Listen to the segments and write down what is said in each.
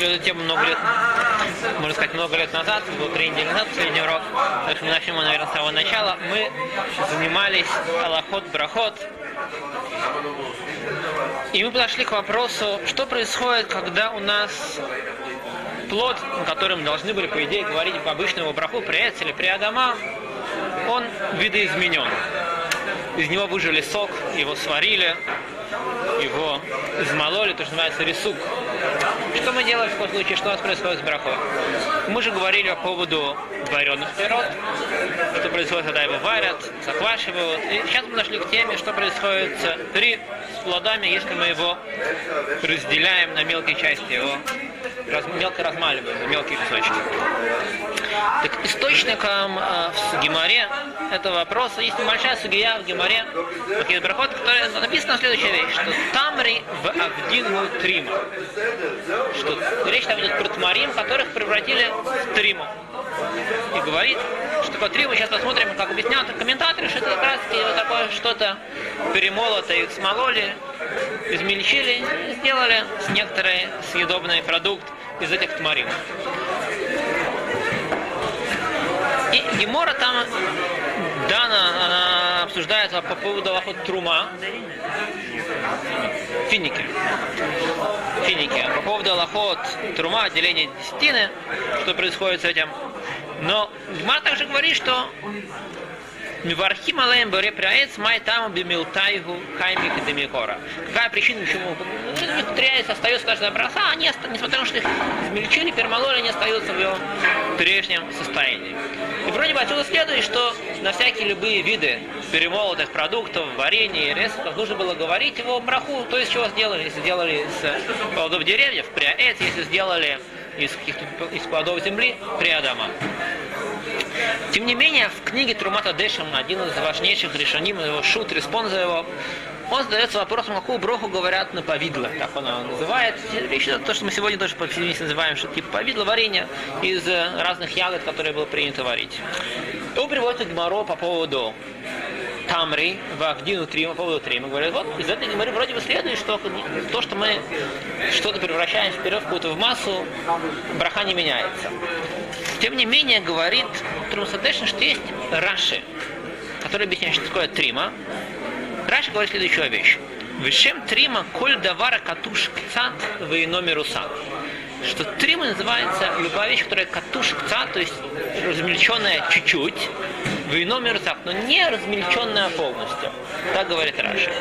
начали эту тему много лет, можно сказать, много лет назад, было три недели назад, последний урок, так что мы начнем, наверное, с самого начала. Мы занимались Аллахот Брахот, и мы подошли к вопросу, что происходит, когда у нас плод, на котором должны были, по идее, говорить по обычному браху, при или при Адама, он видоизменен. Из него выжили сок, его сварили, его измололи, то, что называется рисук. Что мы делаем в таком случае, что у нас происходит с брахой? Мы же говорили по поводу вареных пирот, что происходит, когда его варят, заквашивают. И сейчас мы дошли к теме, что происходит при с плодами, если мы его разделяем на мелкие части, его раз, мелко размаливаем на мелкие кусочки. Так источником э, в Геморе этого вопроса есть небольшая сугия в Геморе, в проход, которая написана следующая вещь, что тамри в Авдину Трима. Что речь там идет про тмарим, которых превратили в Триму. И говорит, что такое Триму, сейчас посмотрим, как объясняют комментаторы, что это как раз вот такое что-то перемолото, их смололи, измельчили, сделали с некоторый съедобный продукт из этих тмарим. И Гемора там, Дана, она обсуждает по поводу лохот Трума, финики. Финики. По поводу лохот Трума, отделения десятины, что происходит с этим. Но Гемора также говорит, что Мивархим алеем боре пряец май там бимилтайгу каймик демикора. Какая причина, почему тряец остается каждая броса, они, несмотря на то, что их измельчили, пермалоли, они остаются в его прежнем состоянии. И вроде бы отсюда следует, что на всякие любые виды перемолотых продуктов, варенья и рецептов нужно было говорить его браху, то есть чего сделали, если сделали из плодов деревьев, пряец, если сделали из каких-то из плодов земли, приадама. Тем не менее, в книге Трумата Дешем, один из важнейших решений, его шут, респонза его, он задается вопросом, какую броху говорят на повидло, так он его называет. Речь то, что мы сегодня тоже по называем, что типа повидло варенье из э, разных ягод, которые было принято варить. Он приводит Гмаро по поводу Тамри, Вахдину Трима, по поводу Трима, говорят, вот из этой геморы вроде бы следует, что то, что мы что-то превращаем вперед в какую-то в массу, браха не меняется. Тем не менее, говорит Трумсадешин, что есть Раши, который объясняет, что такое Трима. Раши говорит следующую вещь. Вишем Трима коль давара катуш кцат в номеру сад что трима называется любая вещь, которая катуш кцат, то есть размельченная чуть-чуть, в ином мерцах, но не размельченная полностью. Так говорит Раши.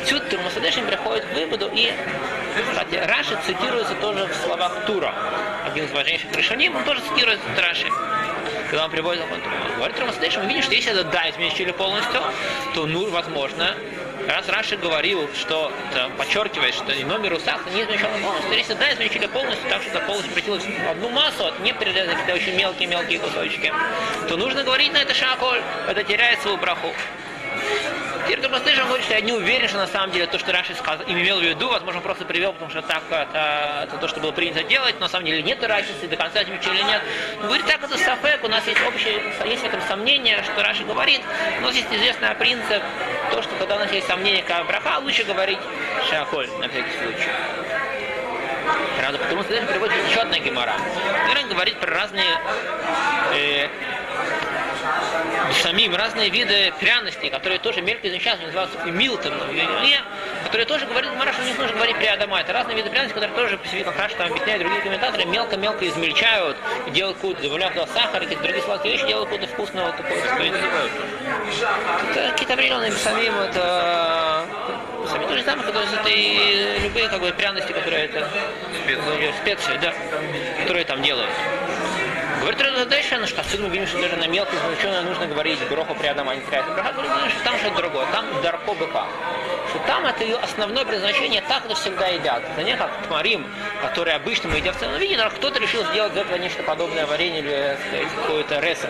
Отсюда Турмасадешин приходит к выводу, и, кстати, Раши цитируется тоже в словах Тура. Один из важнейших решений, он тоже цитирует Раши когда он приводит Трума. Говорит Рамасадеш, мы видим, что если это да, измельчили полностью, то, ну, возможно, раз Раши говорил, что это подчеркивает, что номер усах не измельчен полностью, если да, измельчили полностью, так что это полностью превратилось в одну массу, от не перерезать какие-то очень мелкие-мелкие кусочки, то нужно говорить на это шаколь, это теряет свою браху. Теперь слышим, говорит, что я не уверен, что на самом деле то, что Раши сказал, имел в виду, возможно, просто привел, потому что так это, это то, что было принято делать, но на самом деле нет разницы, до конца отмечу или нет. Но говорит, так это сафек, у нас есть общее, есть в этом сомнение, что Раши говорит, у нас есть известный принцип, то, что когда у нас есть сомнение, как браха, лучше говорить шахоль, на всякий случай. Правда, потому что даже приводит еще одна гемора. Гемора говорит про разные самим разные виды пряностей, которые тоже мелько изучаются, называются милтон, которые тоже говорят, Мараша, не нужно говорить при Адама. Это разные виды пряностей, которые тоже по себе, как раз там объясняют другие комментаторы, мелко-мелко измельчают, делают какую-то, добавляют туда сахар, какие-то другие сладкие вещи, делают какую-то вкусную вот такую, Это какие-то определенные самим, это сами то же самое, которые это и любые как бы пряности, которые это специи, специи да, которые там делают. Говорит Рададешин, что отсюда мы видим, что даже на мелкое измельченное нужно говорить гроху при Адама, а не Браха. Говорит, что там что-то другое, там дарко быка. Что там это ее основное предназначение, так это всегда едят. Это не как тмарим, который обычно мы едим в целом виде, но кто-то решил сделать из этого нечто подобное варенье или какое-то ресо.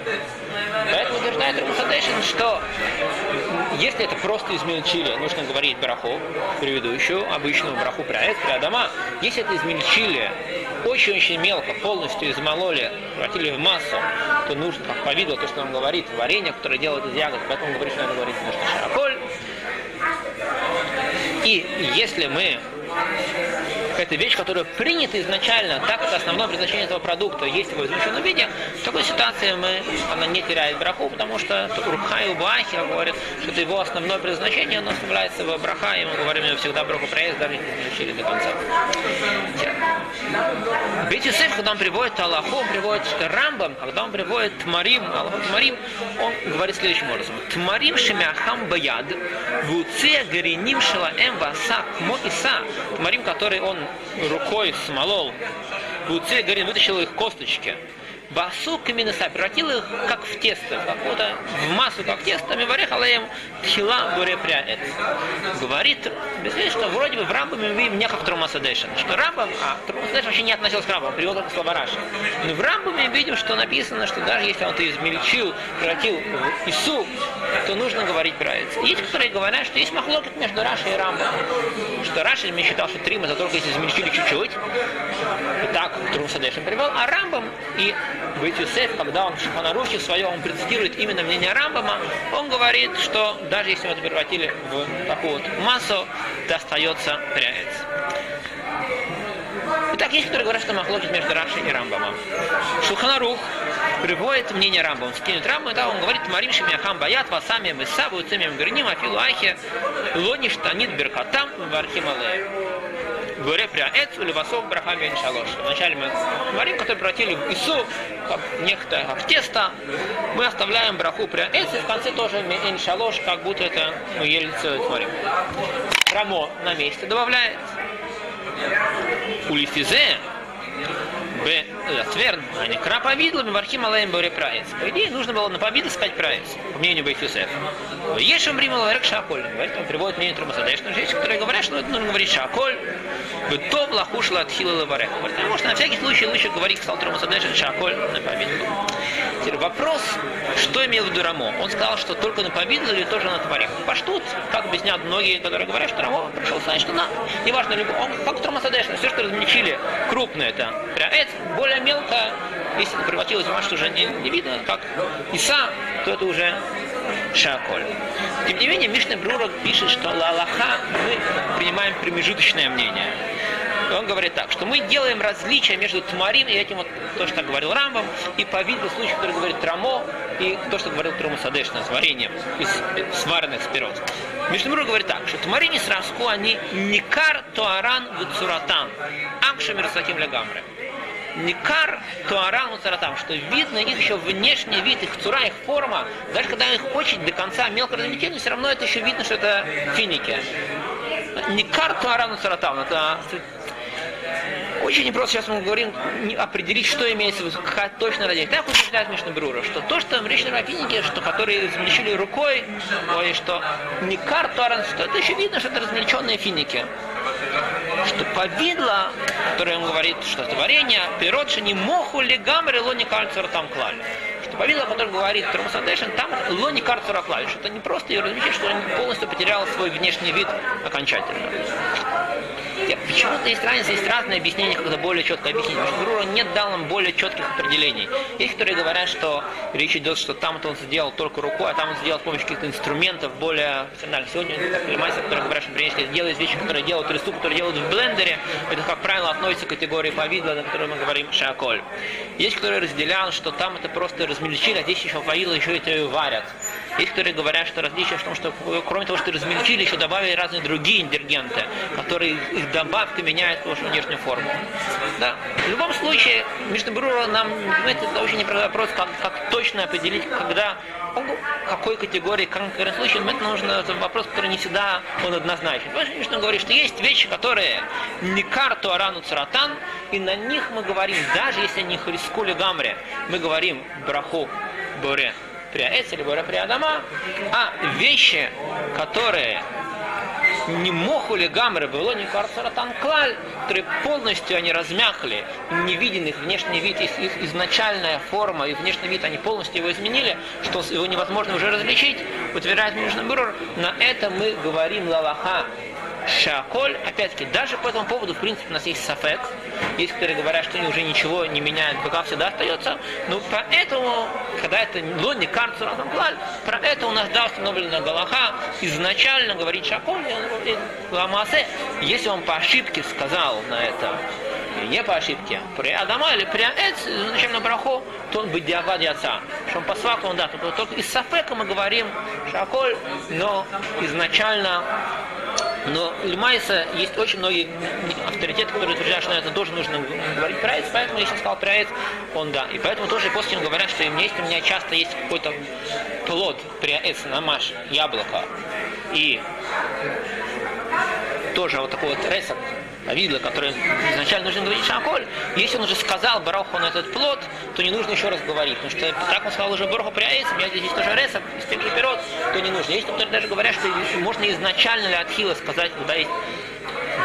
Поэтому утверждает Рамусадешин, что если это просто измельчили, нужно говорить браху, предыдущую, обычную браху при при Адама. Если это измельчили очень-очень мелко, полностью измололи, превратили в массу, то нужно, как по виду, то, что он говорит, варенье, которое делают из ягод, поэтому говорит, что надо говорить нужно шараколь. И если мы это вещь, которая принята изначально, так как основное предназначение этого продукта есть его измещенном виде, в такой ситуации мы, она не теряет браху, потому что Руха и Убахи говорят, что это его основное предназначение, оно оставляется в браха, и мы говорим ему всегда браху проезд, даже не учили до конца. Бейт Юсеф, когда он приводит Аллаху, он приводит Рамбам, когда он приводит Тмарим, Аллаху Тмарим, он говорит следующим образом. Тмарим шемяхам баяд, вуце гариним шалаэм васа мо иса. Тмарим, который он рукой смолол, вуце гарин вытащил их косточки. Басу каминеса, превратил их как в тесто, какую-то в массу как тесто, миварех алаем тхила буре пряет. Говорит, без что вроде бы в Рамбаме мы видим не как Трумасадешин, что Рамбам, а Трумасадешин вообще не относился к Рамбам, привел только слова Раши. Но в Рамбаме мы видим, что написано, что даже если он это измельчил, превратил в Ису, то нужно говорить это. Есть, которые говорят, что есть махлокет между Рашей и Рамбом. Что Раши мне считал, что Трима это только если измельчили чуть-чуть. И так Трумасадешин привел, а Рамбам и Бейт Юсеф, когда он в Шаханарухе своем, он процитирует именно мнение Рамбама, он говорит, что даже если мы это превратили в такую вот массу, то остается пряец. Итак, есть, которые говорят, что махлокит между Рашей и Рамбамом. Шуханарух приводит мнение Рамбама. Он скинет Рамбам, да, он говорит, Марим Шемяхам Баят, Васами Месабу, Цемем Гриним, Афилу Ахе, Лониш Танит Беркатам, Вархим Алеев говоря про Эц или Васов Брахами Шалош. Вначале мы говорим, который превратили в Ису, как некто, как тесто. Мы оставляем браху при Эц, и в конце тоже Иншалош, как будто это мы ели целый творим. Рамо на месте добавляет. Улифизе Б. а не кра повидлами в архим алаем боре праец. По идее, нужно было на повидло сказать праец, по мнению Бейт Юсеф. Ешем римал ларек шаколь. Говорит, он приводит мнение Трумасадеш, но есть, которые говорят, что это нужно говорить шаколь. Бытов лахушла от хила лаварех. Потому что на всякий случай лучше говорить, сказал Трумасадеш, шаколь на повидло. Теперь вопрос, что имел в виду Рамо? Он сказал, что только на повидло или тоже на творих. Паштут, как объясняют многие, которые говорят, что Рамо пришел сказать, что на, неважно, он, как Трумасадеш, все, что размельчили крупное, это пряэц, более мелко, если это превратилось в маш, что уже не, не видно, как Иса, то это уже Шаколь. Тем не менее, Мишна Брура пишет, что Лалаха мы принимаем промежуточное мнение. Он говорит так, что мы делаем различия между Тмарим и этим вот, то, что говорил Рамбам, и по виду случаев, который говорит Трамо, и то, что говорил Труму Садешна с вареньем из сваренных спирот. Мишнемур говорит так, что Тмарим и Сраску, они никар туаран вицуратан, акшамир саким легамре. Никар туаран муцаратам, что видно их еще внешний вид, их цура, их форма, даже когда их очень до конца мелко разметили, все равно это еще видно, что это финики. Никар туаран муцаратам, это очень непросто сейчас мы говорим определить, что имеется в виду, точно радиация. Так утверждает Мишна Брура, что то, что в речной рафинике, что которые измельчили рукой, ой, что не картуаран, что это еще видно, что это размельченные финики. Что повидло, которое он говорит, что это варенье, пирот, не моху ли гамры, лони кальцер там клали что повидло, о котором говорит Трамусадешин, там лони карцера клали, что это не просто ее размещение, что он полностью потерял свой внешний вид окончательно. Почему-то есть разница, есть разные объяснения, когда более четко объяснить. Потому что Брура не дал нам более четких определений. Есть, которые говорят, что речь идет, что там-то он сделал только рукой, а там он сделал с помощью каких-то инструментов более профессиональных. Сегодня мастер, которые говорят, что принесли, делают вещи, которые делают рису, которые делают в блендере. Это, как правило, относится к категории повидла, на которой мы говорим шаколь. Есть, которые разделяют, что там это просто размельчили, а здесь еще повидло, еще это варят. Есть, которые говорят, что различие в том, что кроме того, что размельчили, еще добавили разные другие ингредиенты, которые их добавка меняет вашу внешнюю форму. Да. В любом случае, между Брура нам, понимаете, это очень непростой вопрос, как, как точно определить, когда, какой категории, конкретном случае, это нужно, это вопрос, который не всегда он однозначен. Потому что говорит, что есть вещи, которые не карту арану царатан, и на них мы говорим, даже если они хрискули гамре, мы говорим браху приаэц или боре приадама, а вещи, которые не мохули гамры было не карцаратан клаль, которые полностью они размякли, не виден их внешний вид, их, их изначальная форма и внешний вид, они полностью его изменили, что его невозможно уже различить, утверждает Мишна Бурур, на это мы говорим лалаха Шаколь, опять-таки, даже по этому поводу, в принципе, у нас есть сафек, есть, которые говорят, что они уже ничего не меняют, пока всегда остается. Ну, поэтому, когда это лунный карцер это у нас да установлена Галаха, изначально говорит Шаколь, Ламасе, если он по ошибке сказал на это, не по ошибке, при Адама или при Аэц, зачем на браху, то он будет диагад отца. Что он по он да, только, только из Сафека мы говорим Шаколь, но изначально но Лимайса есть очень многие авторитеты, которые утверждают, что это тоже нужно говорить. Про поэтому если сказал про он да. И поэтому тоже после говорят, что им есть, у меня часто есть какой-то плод при Эц, намаш, яблоко, и тоже вот такой вот ресок, Авидла, который изначально нужно говорить Шаколь, если он уже сказал Бараху на этот плод, то не нужно еще раз говорить, потому что так он сказал уже Бараху пряется, меня здесь тоже ресов, из тех же пирот, то не нужно. Есть которые даже говорят, что можно изначально для Атхила сказать, когда есть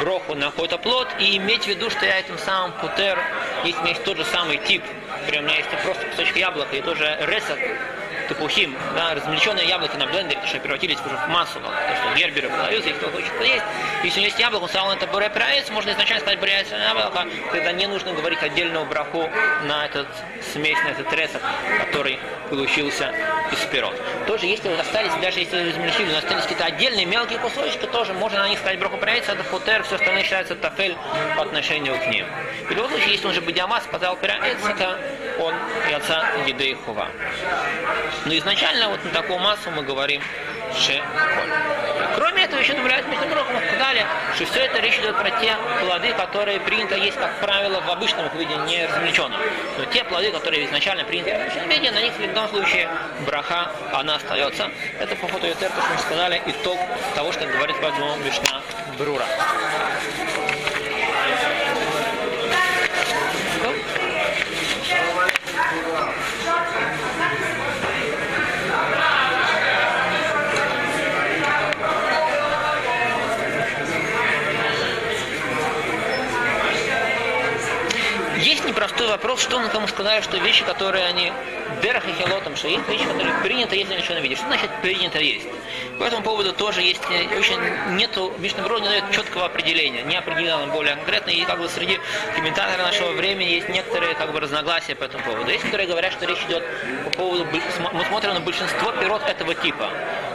броху на какой-то плод и иметь в виду, что я этим самым путер, если у меня есть тот же самый тип, например, у меня есть просто кусочек яблока и тоже ресок, топухим, да, размельченные яблоки на блендере, что превратились уже в массу, как то, что герберы продаются, их кто хочет есть. Если у есть яблоко, он сказал, это буре можно изначально сказать буре яблоко, тогда не нужно говорить отдельную браху на этот смесь, на этот ресок, который получился из пирот. Тоже если вот остались, даже если размельчили, но остались какие-то отдельные мелкие кусочки, тоже можно на них сказать браху проявиться, это футер, все остальное считается тафель по отношению к ним. В любом случае, если он же Бадиамас сказал пирается, это он и отца Гидей Хува. Но изначально вот на такую массу мы говорим Шеколь. Кроме этого, еще добавляют между прочим, сказали, что все это речь идет про те плоды, которые принято есть, как правило, в обычном виде, не размельченном. Но те плоды, которые изначально приняты в обычном виде, на них в любом случае браха, она остается. Это по то, что мы сказали, итог того, что говорит поэтому Мишна Брура. Непростой вопрос, что он кому сказали, что вещи, которые они дерах и хелотом, что есть вещи, которые принято есть, ничего не видишь. Что значит принято есть? По этому поводу тоже есть очень нету, Мишнабро не дает четкого определения, не определено более конкретно, и как бы среди комментаторов нашего времени есть некоторые как бы разногласия по этому поводу. Есть, которые говорят, что речь идет по поводу, мы смотрим на большинство пирот этого типа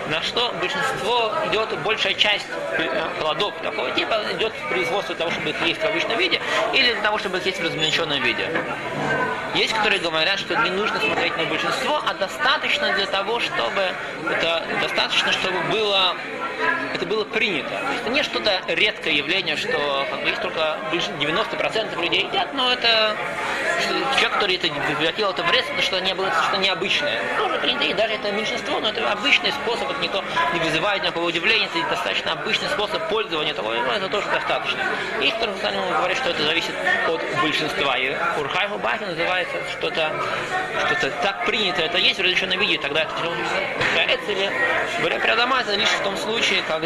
на что большинство идет, большая часть э, плодов такого типа идет в производство того, чтобы их есть в обычном виде, или для того, чтобы их есть в размельченном виде. Есть, которые говорят, что не нужно смотреть на большинство, а достаточно для того, чтобы это достаточно, чтобы было это было принято. Это не что-то редкое явление, что как бы, есть только 90% людей едят, но это человек, который это превратил это в рез, это что не было что необычное. Тоже принято, и даже это меньшинство, но это обычный способ, это никто не вызывает никакого удивления, это достаточно обычный способ пользования того, но это тоже достаточно. И вторым говорит, что это зависит от большинства. И Урхай Хубахи называется что-то, что-то так принято, это есть в разрешенном виде, тогда это это или говоря прямо, это лишь в том случае, когда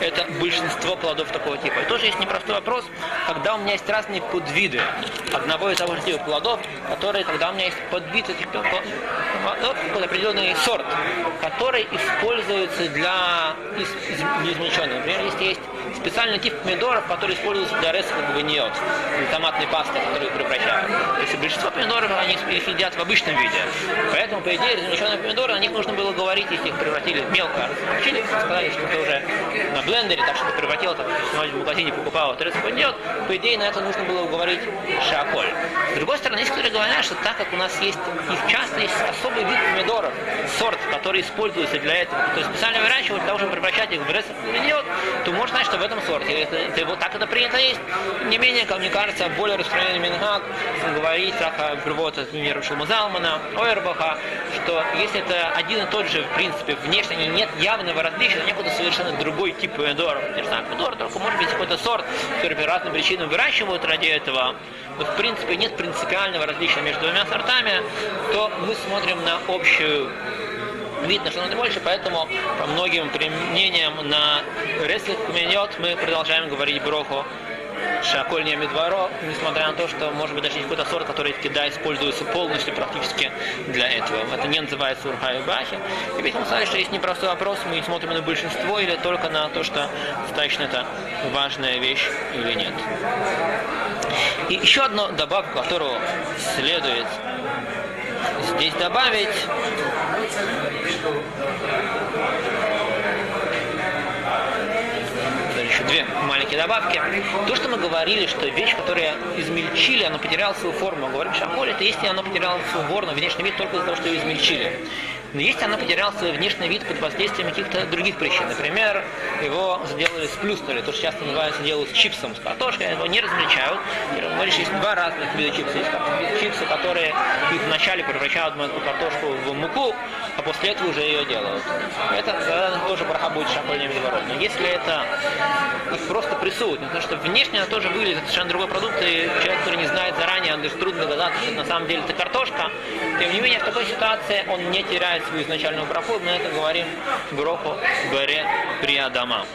это большинство плодов такого типа. И тоже есть непростой вопрос, когда у меня есть разные подвиды одного и того же типа плодов, которые, когда у меня есть подвид этих плодов, определенный сорт, который используется для из, из, неизмельченного. Например, если есть специальный тип помидоров, который используется для ресовых гваниот, для томатной пасты, которую превращают. Есть большинство помидоров они их едят в обычном виде. Поэтому, по идее, размельченные помидоры, о них нужно было говорить, если их превратили мелко. Размельчили, сказали, что это уже на блендере, так что превратил, так в магазине покупал вот ресовый гваниот. По идее, на это нужно было говорить шаколь. С другой стороны, есть которые говорят, что так как у нас есть, их часто есть особый вид помидоров, сорт, который используется для этого, то есть специально выращивать для того, чтобы превращать их в гваниот, то можно знать, что в этом сорте. Это, это, вот так это принято есть. Не менее, как мне кажется, более распространенный мингак говорит, как приводит от примеру Шумазалмана, Ойербаха, что если это один и тот же, в принципе, внешне нет явного различия, но некуда совершенно другой тип помидоров. Те же самые помидоры, только может быть какой-то сорт, который по разным причинам выращивают ради этого, но в принципе нет принципиального различия между двумя сортами, то мы смотрим на общую видно, что надо больше, поэтому по многим применениям на рестлинг миньот мы продолжаем говорить броху Шаколь не медворо, несмотря на то, что может быть даже не какой-то сорт, который в используется полностью практически для этого. Это не называется урха и бахи. И ведь мы сказали, что есть непростой вопрос, мы смотрим на большинство или только на то, что достаточно это важная вещь или нет. И еще одну добавку, которую следует здесь добавить, маленькие добавки. То, что мы говорили, что вещь, которая измельчили, она потеряла свою форму. Говорим, шаколь, это если она потеряла свою форму, внешний вид только из-за того, что ее измельчили. Но если она потеряла свой внешний вид под воздействием каких-то других причин, например, его сделали сплюснули, то, что часто называется делают с чипсом, с картошкой, его не размельчают. Говоришь, есть два разных вида чипсов. Есть чипсы, которые их вначале превращают картошку в муку, а после этого уже ее делают. Это тогда тоже браха будет шапольным Но если это их просто прессуют, потому что внешне она тоже выглядит совершенно другой продукт, и человек, который не знает заранее, он лишь трудно догадаться, что на самом деле это картошка. Тем не менее, в такой ситуации он не теряет свою изначальную браху, мы это говорим броху Бере Приадама.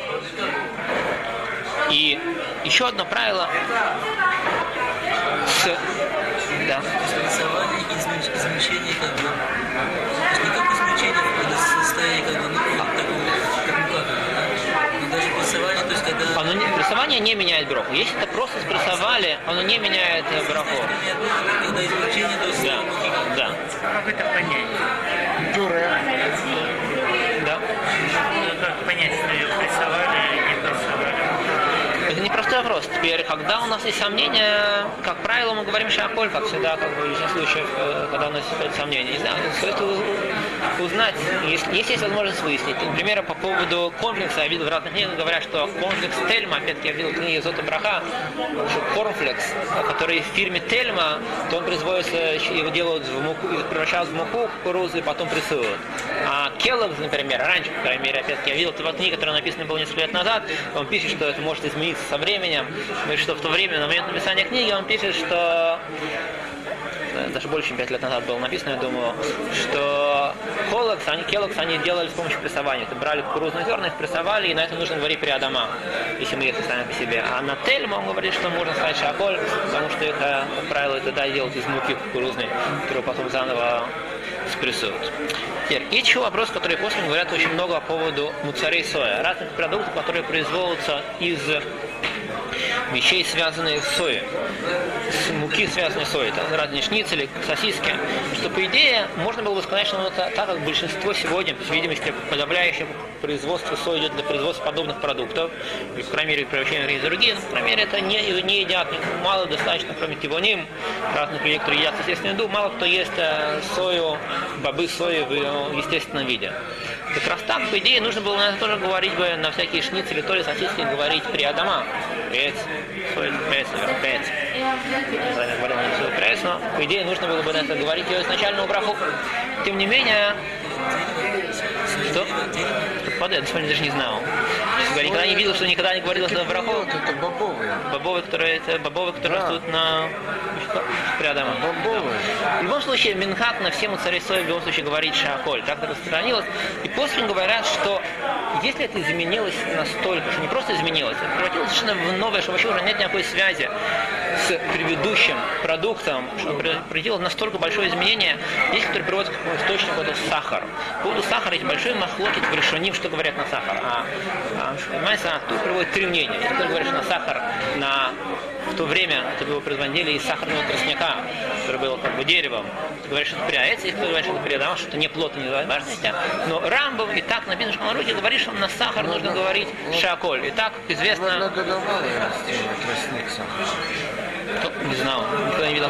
И еще одно правило с... Да. Рисование и измельчение как бы... То есть не только измельчение, это состояние как бы, ну, такого, как мука, да? Но даже прессование, то есть Оно не, прессование не меняет броху. Если это просто спрессовали, оно не меняет то есть... Да, да. Как это понять? Пюре. Да. Ну, как понять, что ее прессовали или не прессовали? Это непростой вопрос. Теперь, когда у нас есть сомнения, как правило, мы говорим шаколь, как всегда, как бы в большинстве случаев, э, когда у нас есть сомнения. Не знаю, стоит узнать, если, если есть возможность выяснить. Например, по поводу комплекса, я видел в разных книгах, говорят, что комплекс Тельма, опять-таки я видел в книге Зота Браха, что корнфлекс, который в фирме Тельма, то он производится, его делают в муку, превращают в муку кукурузы потом прессуют. А Келлогс, например, раньше, по крайней мере, опять-таки, я видел в книге, которая написана была несколько лет назад, он пишет, что это может измениться со временем, и что в то время, на момент написания книги, он пишет, что даже больше, чем 5 лет назад было написано, я думаю, что Колокс, они, Келокс, они делали с помощью прессования. Это брали кукурузные зерна, их прессовали, и на это нужно говорить при Адама, если мы их сами по себе. А на Тельма он говорит, что можно сказать шаколь, потому что это, как правило, это да, делают из муки кукурузной, которую потом заново спрессуют. Теперь, есть еще вопрос, который после говорят очень много по поводу муцарей соя, разных продуктов, которые производятся из вещей, связанных с соей, с муки, связанной с соей, это разные шницели, сосиски, что, по идее, можно было бы сказать, что ну, так как большинство сегодня, по видимости, подавляющее производство сои идет для производства подобных продуктов, или, по крайней мере, превращения в другие, по крайней мере, это не, не едят, мало достаточно, кроме тивоним, разных людей, которые едят естественную еду, мало кто ест э, сою, бобы сои в э, естественном виде. Как раз так, по идее, нужно было наверное, тоже говорить бы на всякие шницели, то ли сосиски говорить при Адама. Прец, соль, прец, прец. Я говорил на все прец, но по идее нужно было бы на это говорить ее изначальную браху. Тем не менее, что? Под я сегодня даже не знал. Я никогда не видел, что никогда не говорил это браху. Это бобовые. Бобовые, которые, это бобовые, которые Да. растут на рядом. Бобовые. В любом случае, Минхат на всем царе сои в любом случае говорит шаколь. Так это распространилось. И после говорят, что если это изменилось настолько, что не просто изменилось, это превратилось совершенно в новое, что вообще уже нет никакой связи с предыдущим продуктом, что в настолько большое изменение, есть, который приводит к источнику, это сахар. По поводу сахара есть большой махлокит в решении, что говорят на сахар. А, а, понимаете, а тут приводит три мнения. Есть, кто говорит, что на сахар на в то время это его производили из сахарного тростника, который был как бы деревом. Ты говоришь, что это приается, и кто говорит, что это приодама, что это не плотно, не важности. Но Рамбов и так написано, что на руке говорит, что на сахар нужно говорить шаколь. И так известно, растения, тростник сахар. Кто- не знал, никогда не видел,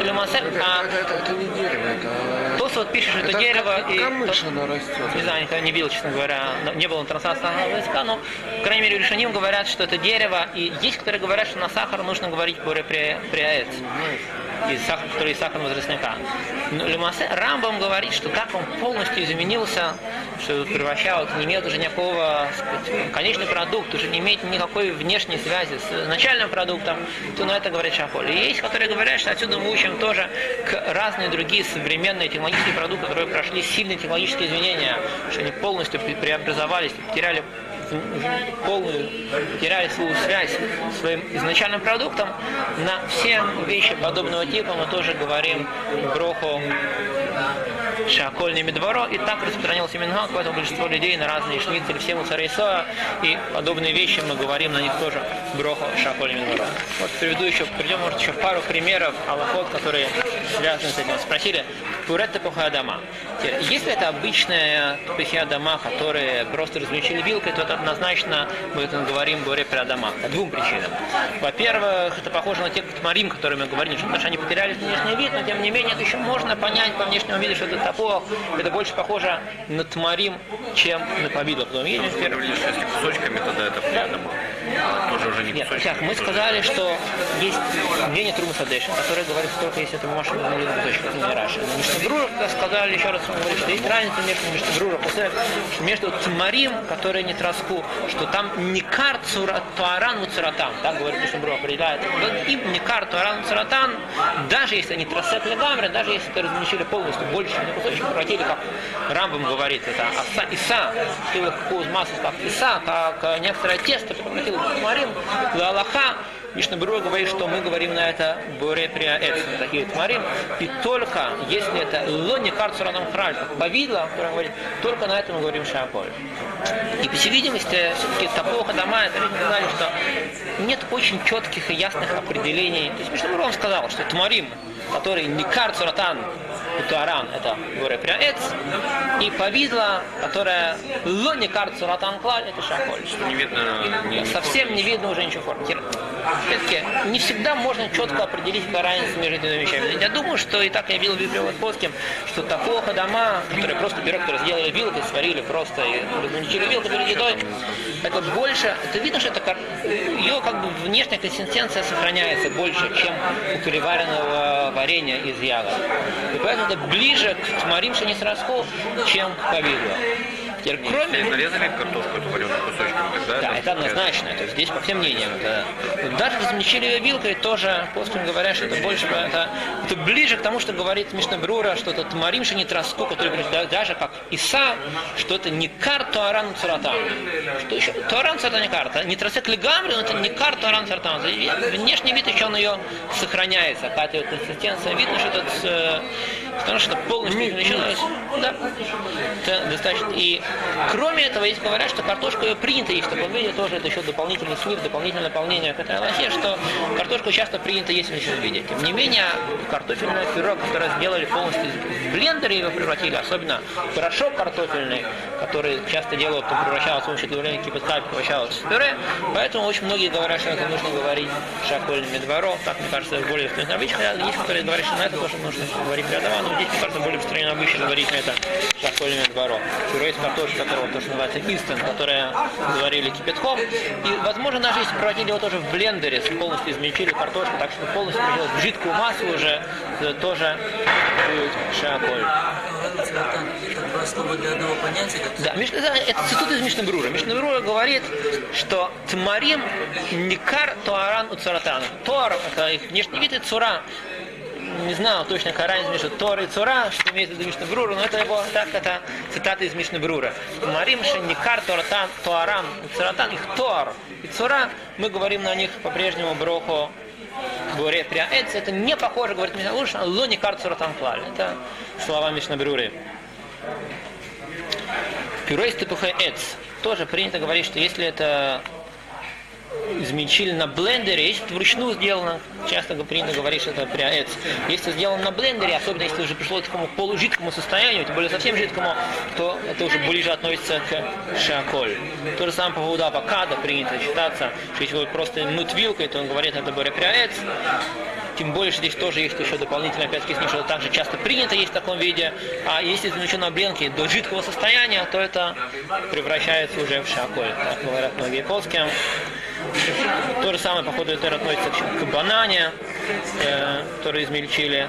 или Масель, Это, а это, это, это не дерево, это... Тос вот пишет, что это, дерево, как и камыш оно растет. не знаю, никогда не видел, честно говоря, не было трансляционного языка, но, по крайней мере, решением говорят, что это дерево, и есть, которые говорят, что на сахар нужно говорить при, при, приаэц, из сахара, который из сахарного тростника. Но Лемасе Рамбам говорит, что так он полностью изменился, что превращают, не имеет уже никакого, сказать, конечный продукт, уже не имеет никакой внешней связи с начальным продуктом, то на это говорит Шаполь. И есть, которые говорят, что отсюда мы учим тоже к разные другие современные технологические продукты, которые прошли сильные технологические изменения, что они полностью пре- преобразовались, потеряли полную, теряли свою связь с своим изначальным продуктом, на все вещи подобного типа мы тоже говорим броху шакольными дворо, и так распространился Мингак, поэтому большинство людей на разные шницели, все мусарейсоа и подобные вещи мы говорим на них тоже броху шакольными дворо. Вот приведу еще, приведем, может, еще пару примеров аллахот, которые связаны с этим. Спросили, пурет тепуха дома. Если это обычная дома, которые просто размельчили вилкой, то это однозначно мы это говорим горе про дома. По двум причинам. Во-первых, это похоже на те тмарим, которые мы говорили, что что они потеряли внешний вид, но тем не менее это еще можно понять по внешнему виду, что это топор, это больше похоже на тмарим, чем на повидло. Потом. Говорили, что если кусочками, тогда это дома. Тоже уже не Нет, так, мы сказали, что есть мнение Трума Садеша, которое говорит, что только если это бумажка на кусочек, это не Раши. Но Мишнабрура сказали еще раз, говорит, что есть разница между Мишнабрура и между Тмарим, которые не троску, что там не кар туаран цуратан, так говорит Мишнабрура, определяет. Им не кар туаран цуратан, даже если они тросет легамры, даже если это размещили полностью, больше на кусочек превратили, как Рамбам говорит, это оса, иса, из массы, как иса, как э, некоторое тесто превратил тмарим, в Аллаха, Мишна Брура говорит, что мы говорим на это боре приаэц, такие тмарим, и только если это лони карцуранам храль, повидло, который говорит, только на это мы говорим шаполь. И по всей видимости, все-таки Тапоха дома, это люди знали, что нет очень четких и ясных определений. То есть Мишна Брура сказал, что тмарим, который не карцуратан, Туаран это горе приаэц, и повидло, которое лони карцуратан клаль, это шаполь. Не видно ни Совсем не видно уже ничего формы. Все-таки не всегда можно четко определить какая между этими вещами. Я думаю, что и так я видел в Библии Плоским, что такого дома, которые просто берут, которые сделали вилкой, сварили просто и размельчили вилкой перед едой, это больше, это видно, что это ее как бы внешняя консистенция сохраняется больше, чем у переваренного варенья из ягод. И поэтому это ближе к тмарим шанисраску, чем к повидлу. Теперь, кроме... Если нарезали картошку эту вареную кусочками, тогда Да, это однозначно. То есть здесь по всем мнениям. Это, даже размельчили ее вилкой, тоже после говорят, что это больше это, это ближе к тому, что говорит Мишна Брура, что это Тмарим не троску, который говорит, да- даже как Иса, что это не кар Туаран Цуратан. Что еще? Туаран Цуратан не карта. Не тросек легамри, но это не кар Туаран Цуратан. Внешний вид еще он ее сохраняется. Какая-то консистенция. Видно, что это э, потому что полностью измельчилось. Да. Это достаточно. И кроме этого, есть говорят, что картошку ее принято есть в таком виде, тоже это еще дополнительный слив, дополнительное наполнение к этой лохе, что картошку часто принято есть в этом виде. Тем не менее, картофельное пюре, которое сделали полностью в блендере, его превратили, особенно порошок картофельный, который часто делают, потом превращалось с помощью добавления кипятка превращалось в пюре. Поэтому очень многие говорят, что это нужно говорить шакольными двором. Так, мне кажется, более обычно. Хотя Есть, которые говорят, что на это тоже нужно говорить рядом, здесь, мне кажется, более распространено обычно говорить на это шакольными двором. Пюре из картошки, которого то, что называется инстант, которое заварили кипятком. И, возможно, даже если превратили его тоже в блендере, полностью измельчили картошку, так что полностью превратилось в жидкую массу уже, то тоже будет это два слова для одного понятия, Да, это цитут из Мишнабрура. Мишнабрура говорит, что Тмарим Никар Туаран у Цуратан. Тор, это их внешний вид, и Цура. Не знаю точно, разница между Тор и Цура, что имеет в виду Мишнабрура, но это его, так, это цитата из Мишнабрура. Тмарим Никар Туаратан, Туаран у Цуратан, их Тор и Цура, мы говорим на них по-прежнему броху Буре Приаэц, это не похоже, говорит Мишнабрура, что Ло Никар Цуратан Клаль. Это слова Мишнабруры. Пюре из тепуха эц. Тоже принято говорить, что если это измельчили на блендере, если это вручную сделано, часто принято говорить, что это пряэц. Если сделано на блендере, особенно если уже пришло к такому полужидкому состоянию, тем более совсем жидкому, то это уже ближе относится к шаколь. То же самое по поводу авокадо принято считаться, что если его просто мнут вилкой, то он говорит, это более пряэц. Тем более, что здесь тоже есть еще дополнительно, опять-таки, что также часто принято есть в таком виде. А если замечено на бленке до жидкого состояния, то это превращается уже в шаколь. Так говорят многие плоские. То же самое, походу, это относится к, банане, э, который измельчили.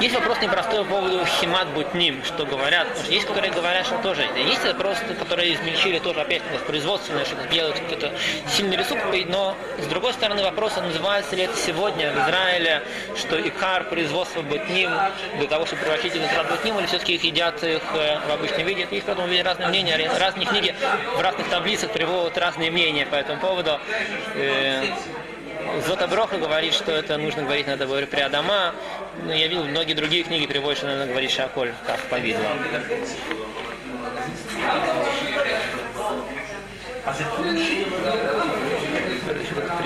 Есть вопрос непростой по поводу химат бутним, что говорят. Есть, которые говорят, что тоже. Есть вопрос, которые измельчили тоже опять производственное, что делают какой-то сильный рисунок, но с другой стороны вопрос, а называется ли это сегодня в Израиле, что икар производства бутним для того, чтобы превратить их в бутним, или все-таки их едят их э, в обычном виде. Есть по этому виде разные мнения, разные книги в разных таблицах приводят разные мнения по этому поводу. Зота Броха говорит, что это нужно говорить надо говорить при Адама. Но я видел, многие другие книги приводят, что надо говорить Шаколь, как повидло.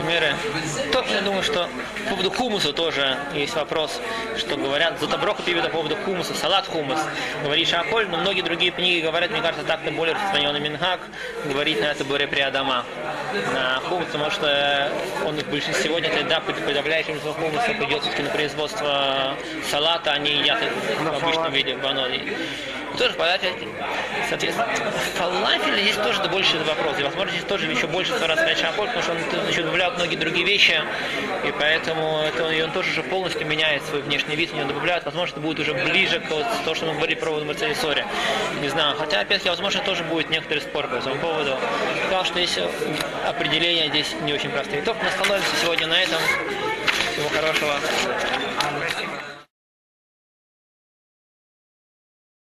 Примеры. То, я думаю, что по поводу хумуса тоже есть вопрос, что говорят, Зотоброха пишет по поводу хумуса, салат хумус, говорит Шаколь, но многие другие книги говорят, мне кажется, так-то более распространенный Минхак, говорить на это Буре при Адама, на хумус, потому что он в большинстве сегодня, это да, подавляющим хумуса пойдет все-таки на производство салата, они едят их в обычном виде, в баноне. Тоже фалафель, соответственно, фалафель здесь тоже это больше вопрос. И, возможно, здесь тоже еще больше раз сказать шамполь, потому что он значит, добавляет многие другие вещи, и поэтому это, он, и он тоже уже полностью меняет свой внешний вид, в него добавляют, возможно, это будет уже ближе к вот, то, что мы говорили про Марцелисоре. Не знаю. Хотя, опять-таки, возможно, тоже будет некоторый спор по этому поводу. Потому что здесь определения здесь не очень простые. Только мы остановимся сегодня на этом. Всего хорошего.